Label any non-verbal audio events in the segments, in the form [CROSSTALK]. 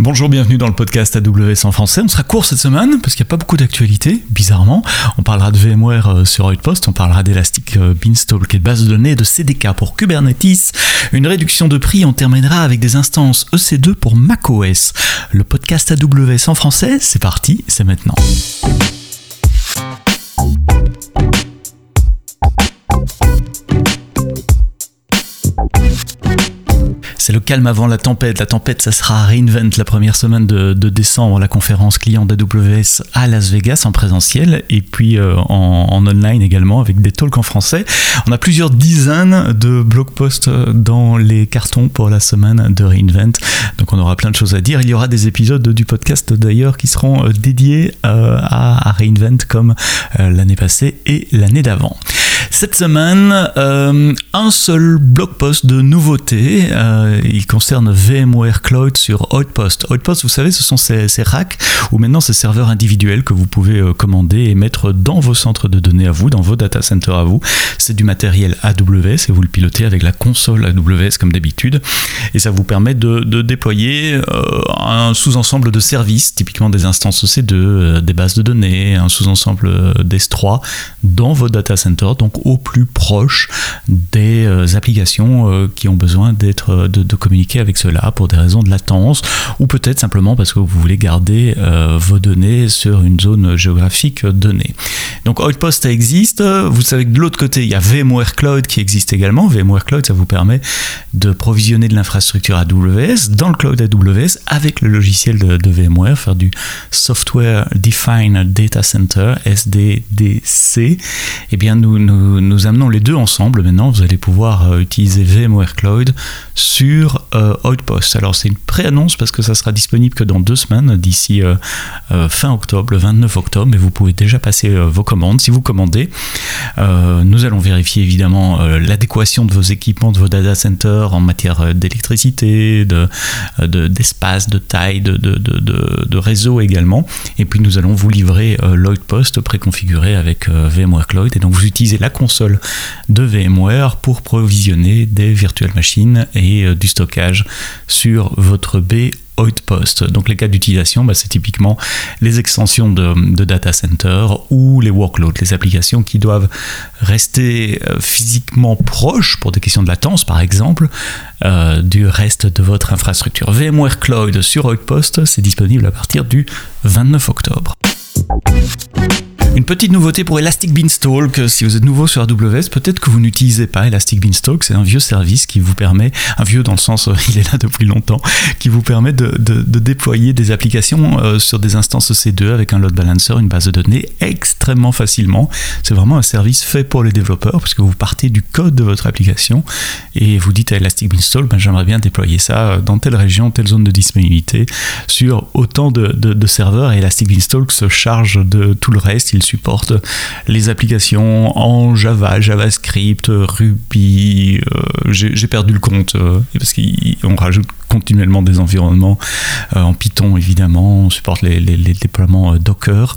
Bonjour, bienvenue dans le podcast AWS en français. On sera court cette semaine parce qu'il n'y a pas beaucoup d'actualité, bizarrement. On parlera de VMware euh, sur Outpost, on parlera d'Elastic euh, Beanstalk et de base de données, de CDK pour Kubernetes, une réduction de prix. On terminera avec des instances EC2 pour macOS. Le podcast AWS en français, c'est parti, c'est maintenant. Le calme avant la tempête. La tempête, ça sera à Reinvent la première semaine de, décembre, la conférence client d'AWS à Las Vegas en présentiel et puis euh, en, online également avec des talks en français. On a plusieurs dizaines de blog posts dans les cartons pour la semaine de Reinvent. Donc on aura plein de choses à dire. Il y aura des épisodes du podcast d'ailleurs qui seront euh, dédiés euh, à, Reinvent comme l'année passée et l'année d'avant. Cette semaine, un seul blog post de nouveautés il concerne VMware Cloud sur Outpost. Outpost, vous savez, ce sont ces, racks ou maintenant ces serveurs individuels que vous pouvez euh, commander et mettre dans vos centres de données à vous, dans vos data centers à vous. C'est du matériel AWS et vous le pilotez avec la console AWS comme d'habitude. Et ça vous permet de, déployer euh, un sous-ensemble de services, typiquement des instances EC2, euh, des bases de données, un sous-ensemble d'S3 dans vos data centers, donc au plus proche des applications qui ont besoin d'être de, de, communiquer avec cela pour des raisons de latence ou peut-être simplement parce que vous voulez garder euh, vos données sur une zone géographique donnée. Donc Outpost existe. Vous savez que de l'autre côté, il y a VMware Cloud qui existe également. VMware Cloud, ça vous permet de provisionner de l'infrastructure AWS dans le cloud AWS avec le logiciel de, VMware, faire du Software Defined Data Center, SDDC. Eh bien, nous, nous, nous amenons les deux ensemble. Maintenant, vous allez pouvoir euh, utiliser VMware Cloud sur euh, Outpost. Alors, c'est une pré-annonce parce que ça sera disponible que dans deux semaines, d'ici euh, fin octobre, le 29 octobre, mais vous pouvez déjà passer vos commandes. Si vous commandez, nous allons vérifier évidemment l'adéquation de vos équipements, de vos data centers en matière d'électricité, d'espace, de, de, taille, de, de, réseau également. Et puis, nous allons vous livrer l'Outpost préconfiguré avec VMware Cloud. Et donc, vous utilisez la de VMware pour provisionner des virtual machines et euh, du stockage sur votre B Outpost. Donc les cas d'utilisation, bah, c'est typiquement les extensions de, data center ou les workloads, les applications qui doivent rester euh, physiquement proches pour des questions de latence par exemple euh, du reste de votre infrastructure. VMware Cloud sur Outpost, c'est disponible à partir du 29 octobre. Une petite nouveauté pour Elastic Beanstalk, si vous êtes nouveau sur AWS, peut-être que vous n'utilisez pas Elastic Beanstalk, c'est un vieux service qui vous permet, un vieux dans le sens, [LAUGHS] il est là depuis longtemps, qui vous permet de, déployer des applications euh, sur des instances EC2 avec un load balancer, une base de données extrêmement facilement. C'est vraiment un service fait pour les développeurs parce que vous partez du code de votre application et vous dites à Elastic Beanstalk, ben, j'aimerais bien déployer ça dans telle région, telle zone de disponibilité sur autant de, serveurs et Elastic Beanstalk se charge de tout le reste. Supporte les applications en Java, JavaScript, Ruby. Euh, j'ai perdu le compte euh, parce qu'on rajoute continuellement des environnements euh, en Python évidemment, on supporte les, déploiements Docker.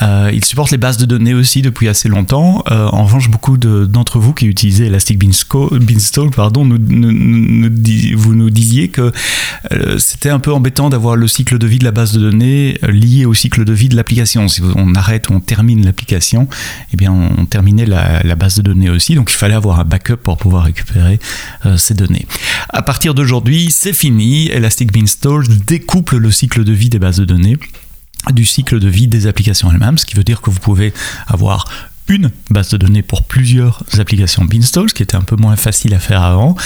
il supporte les bases de données aussi depuis assez longtemps. en revanche, beaucoup d'entre vous qui utilisez Elastic Beanstalk, pardon, nous, que c'était un peu embêtant d'avoir le cycle de vie de la base de données lié au cycle de vie de l'application. Si on arrête, on termine l'application, eh bien on terminait la, base de données aussi, donc il fallait avoir un backup pour pouvoir récupérer euh, ces données. À partir d'aujourd'hui, c'est fini, Elastic Beanstalk découple le cycle de vie des bases de données du cycle de vie des applications elles-mêmes, ce qui veut dire que vous pouvez avoir base de données pour plusieurs applications Beanstalk, ce qui était un peu moins facile à faire avant.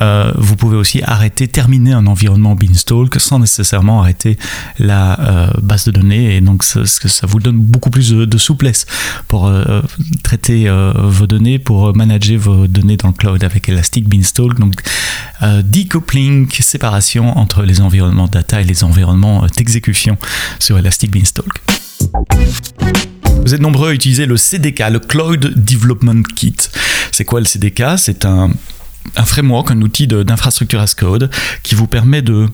Euh, vous pouvez aussi arrêter, terminer un environnement Beanstalk sans nécessairement arrêter la euh, base de données. Et donc, ça, ça vous donne beaucoup plus de, souplesse pour euh, traiter vos données, pour manager vos données dans le cloud avec Elastic Beanstalk. Donc, decoupling, séparation entre les environnements data et les environnements d'exécution sur Elastic Beanstalk. Vous êtes nombreux à utiliser le CDK, le Cloud Development Kit. C'est quoi le CDK C'est un, framework, un outil d'infrastructure as code qui vous permet de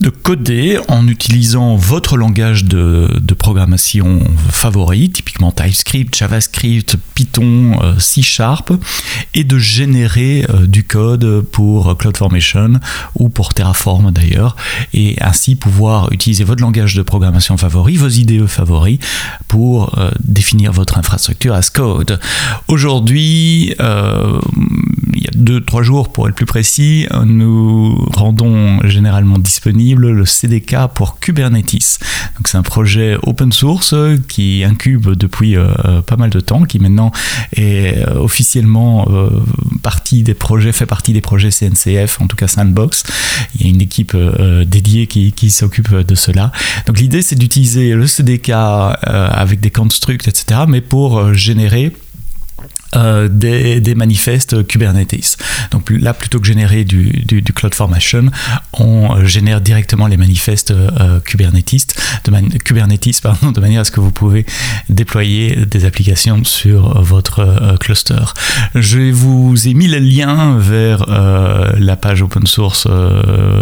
de coder en utilisant votre langage de, programmation favori, typiquement TypeScript, JavaScript, Python, euh, C Sharp, et de générer euh, du code pour CloudFormation ou pour Terraform d'ailleurs, et ainsi pouvoir utiliser votre langage de programmation favori, vos IDE favoris, pour euh, définir votre infrastructure as code. Aujourd'hui, deux, trois jours pour être plus précis, nous rendons généralement disponible le CDK pour Kubernetes. Donc c'est un projet open source qui incube depuis euh, pas mal de temps, qui maintenant est euh, officiellement euh, partie des projets, fait partie des projets CNCF, en tout cas Sandbox. Il y a une équipe dédiée qui, qui s'occupe de cela. Donc l'idée c'est d'utiliser le CDK avec des constructs, etc., mais pour générer euh, des, manifestes Kubernetes. Donc là, plutôt que générer du, du, du CloudFormation, on génère directement les manifestes euh, Kubernetes, de Kubernetes pardon, de manière à ce que vous pouvez déployer des applications sur votre euh, cluster. Je vous ai mis le lien vers la page open source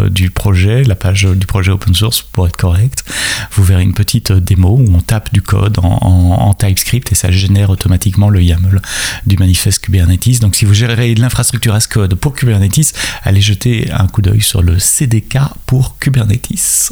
du projet, la page du projet open source pour être correct. Vous verrez une petite démo où on tape du code en TypeScript et ça génère automatiquement le YAML du manifeste Kubernetes. Donc si vous gérez de l'infrastructure as code pour Kubernetes, allez jeter un coup d'œil sur le CDK pour Kubernetes.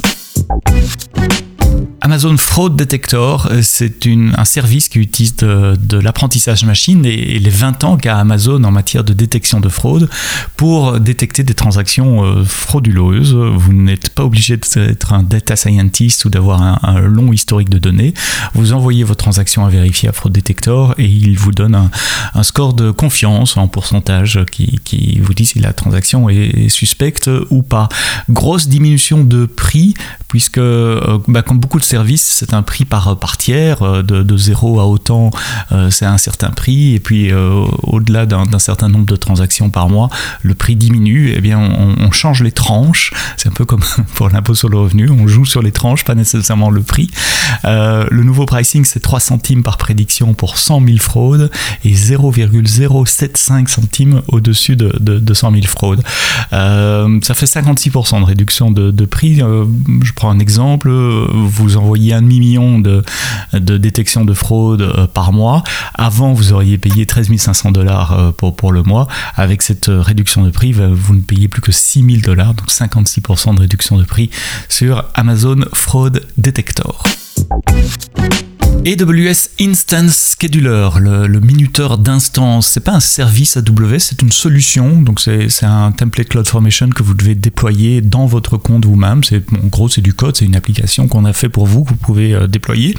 Amazon Fraud Detector, euh, c'est un service qui utilise de, l'apprentissage machine et, les 20 ans qu'a Amazon en matière de détection de fraude pour détecter des transactions euh, frauduleuses. Vous n'êtes pas obligé d'être un data scientist ou d'avoir un, long historique de données. Vous envoyez vos transactions à vérifier à Fraud Detector et il vous donne un, score de confiance en pourcentage qui, vous dit si la transaction est suspecte ou pas. Grosse diminution de prix puisque euh, bah, comme beaucoup de services, c'est un prix par, tiers, euh, de, de 0 à autant, euh, c'est un certain prix, et puis au-delà d'un certain nombre de transactions par mois, le prix diminue, et eh bien on, change les tranches, c'est un peu comme [LAUGHS] pour l'impôt sur le revenu, on joue sur les tranches, pas nécessairement le prix. le nouveau pricing, c'est 3 centimes par prédiction pour 100 000 fraudes, et 0,075 centimes au-dessus de, de, 100 000 fraudes. ça fait 56% de réduction de prix. je prends un exemple, vous envoyez un demi-million de, détections de fraude euh, par mois. Avant, vous auriez payé 13 500 dollars euh, pour, pour le mois. Avec cette euh, réduction de prix, vous ne payez plus que 6 000 dollars, donc 56% de réduction de prix sur Amazon Fraud Detector. AWS Instance Scheduler, le, minuteur d'instance, c'est pas un service AWS, c'est une solution. Donc c'est un template CloudFormation que vous devez déployer dans votre compte vous-même. C'est en gros c'est du code, c'est une application qu'on a fait pour vous que vous pouvez euh, déployer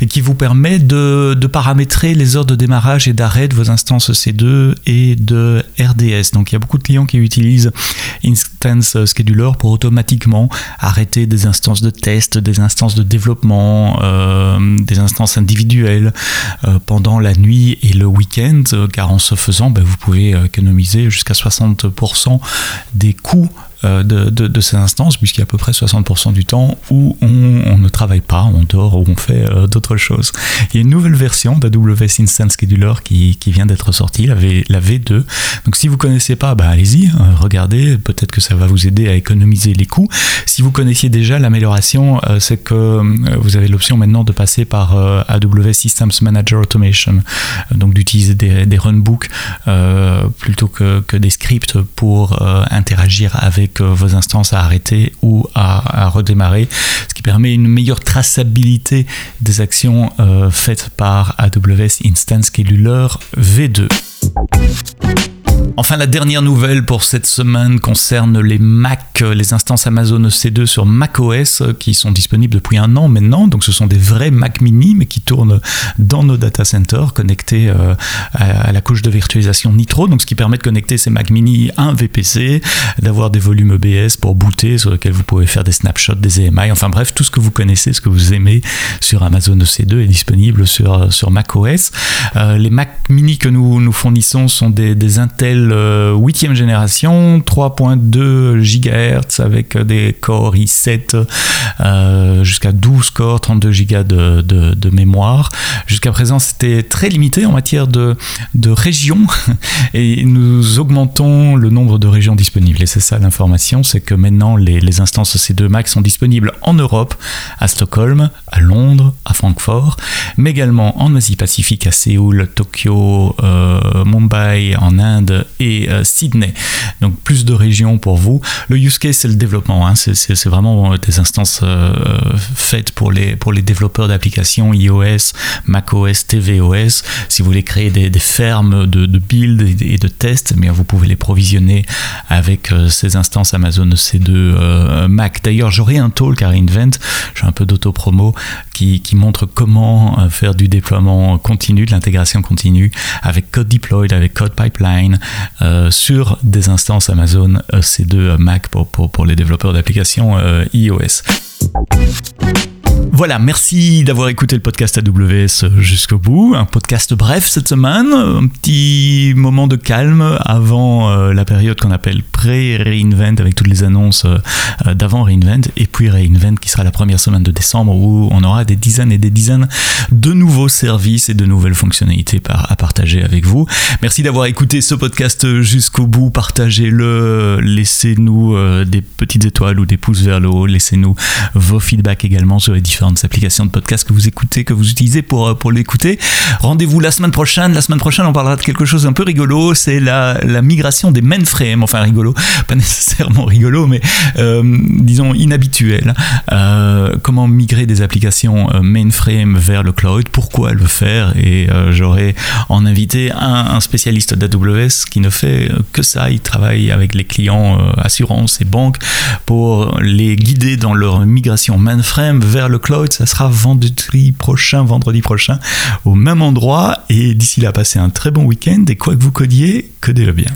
et qui vous permet de, de, paramétrer les heures de démarrage et d'arrêt de vos instances C2 et de RDS. Donc il y a beaucoup de clients qui utilisent Instance Scheduler pour automatiquement arrêter des instances de test, des instances de développement, euh, des instances individuelle euh, pendant la nuit et le week-end, euh, car en ce faisant, ben, vous pouvez euh, économiser jusqu'à 60% des coûts euh, de, ces instances, puisqu'il y a à peu près 60% du temps où on, ne travaille pas, on dort ou on fait euh, d'autres choses. Il y a une nouvelle version d'AWS Instance Scheduler qui, vient d'être sortie, la, v, la V2. Donc si vous ne connaissez pas, bah, allez-y, euh, regardez, peut-être que ça va vous aider à économiser les coûts. Si vous connaissiez déjà l'amélioration, c'est que vous avez l'option maintenant de passer par AWS Systems Manager Automation, donc d'utiliser des, runbooks plutôt que, des scripts pour interagir avec vos instances à arrêter ou à, redémarrer, ce qui permet une meilleure traçabilité des actions euh, faites par AWS Instance Scheduler V2. Enfin, la dernière nouvelle pour cette semaine concerne les Mac, les instances Amazon EC2 sur macOS qui sont disponibles depuis un an maintenant. Donc, ce sont des vrais Mac mini, mais qui tournent dans nos data centers connectés euh, à la couche de virtualisation Nitro. Donc, ce qui permet de connecter ces Mac mini à un VPC, d'avoir des volumes EBS pour booter sur lesquels vous pouvez faire des snapshots, des EMI. Enfin, bref, tout ce que vous connaissez, ce que vous aimez sur Amazon EC2 est disponible sur, sur macOS. Euh, les Mac mini que nous, nous fournissons sont des, des Intel modèle 8e génération, 3.2 GHz avec des Core i7 jusqu'à 12 cores, 32 Go de, mémoire. Jusqu'à présent, c'était très limité en matière de, de régions [LAUGHS] et nous augmentons le nombre de régions disponibles. Et c'est ça l'information, c'est que maintenant les, les instances C2 Max sont disponibles en Europe, à Stockholm, à Londres, à Francfort, mais également en Asie-Pacifique, à Séoul, Tokyo, euh, Mumbai, en Inde euh, Sydney. Donc plus de régions pour vous. Le use case, c'est le développement. Hein. C'est vraiment des instances euh, faites pour les, pour développeurs d'applications iOS, macOS, tvOS. Si vous voulez créer des, fermes de, build et de tests, mais vous pouvez les provisionner avec ces instances Amazon C2 Mac. D'ailleurs, j'aurai un talk à Reinvent, j'ai un peu d'auto-promo, qui, qui montre comment faire du déploiement continu, de l'intégration continue avec Code Deployed, avec Code Pipeline euh, sur des instances Amazon EC2 Mac pour, pour, pour les développeurs d'applications euh, iOS. Voilà, merci d'avoir écouté le podcast AWS jusqu'au bout. Un podcast bref cette semaine, un petit moment de calme avant euh, la période qu'on appelle pré-reinvent avec toutes les annonces euh, d'avant reinvent et puis reinvent qui sera la première semaine de décembre où on aura des dizaines et des dizaines de nouveaux services et de nouvelles fonctionnalités à partager avec vous. Merci d'avoir écouté ce podcast jusqu'au bout. Partagez-le, laissez-nous euh, des petites étoiles ou des pouces vers le haut, laissez-nous vos feedbacks également sur les différents applications de podcast que vous écoutez, que vous utilisez pour, euh, pour l'écouter. Rendez-vous la semaine prochaine. La semaine prochaine, on parlera de quelque chose un peu rigolo. C'est la, la migration des mainframes. Enfin, rigolo, [LAUGHS] pas nécessairement rigolo, mais euh, disons inhabituel. Euh, comment migrer des applications mainframe vers le cloud? Pourquoi le faire? Et j'aurai en invité un, un spécialiste d'AWS qui ne fait que ça. Il travaille avec les clients assurances et banques pour les guider dans leur migration mainframe vers le cloud ça sera vendredi prochain, vendredi prochain, au même endroit. Et d'ici là, passez un très bon week-end et quoi que vous codiez, codez-le bien.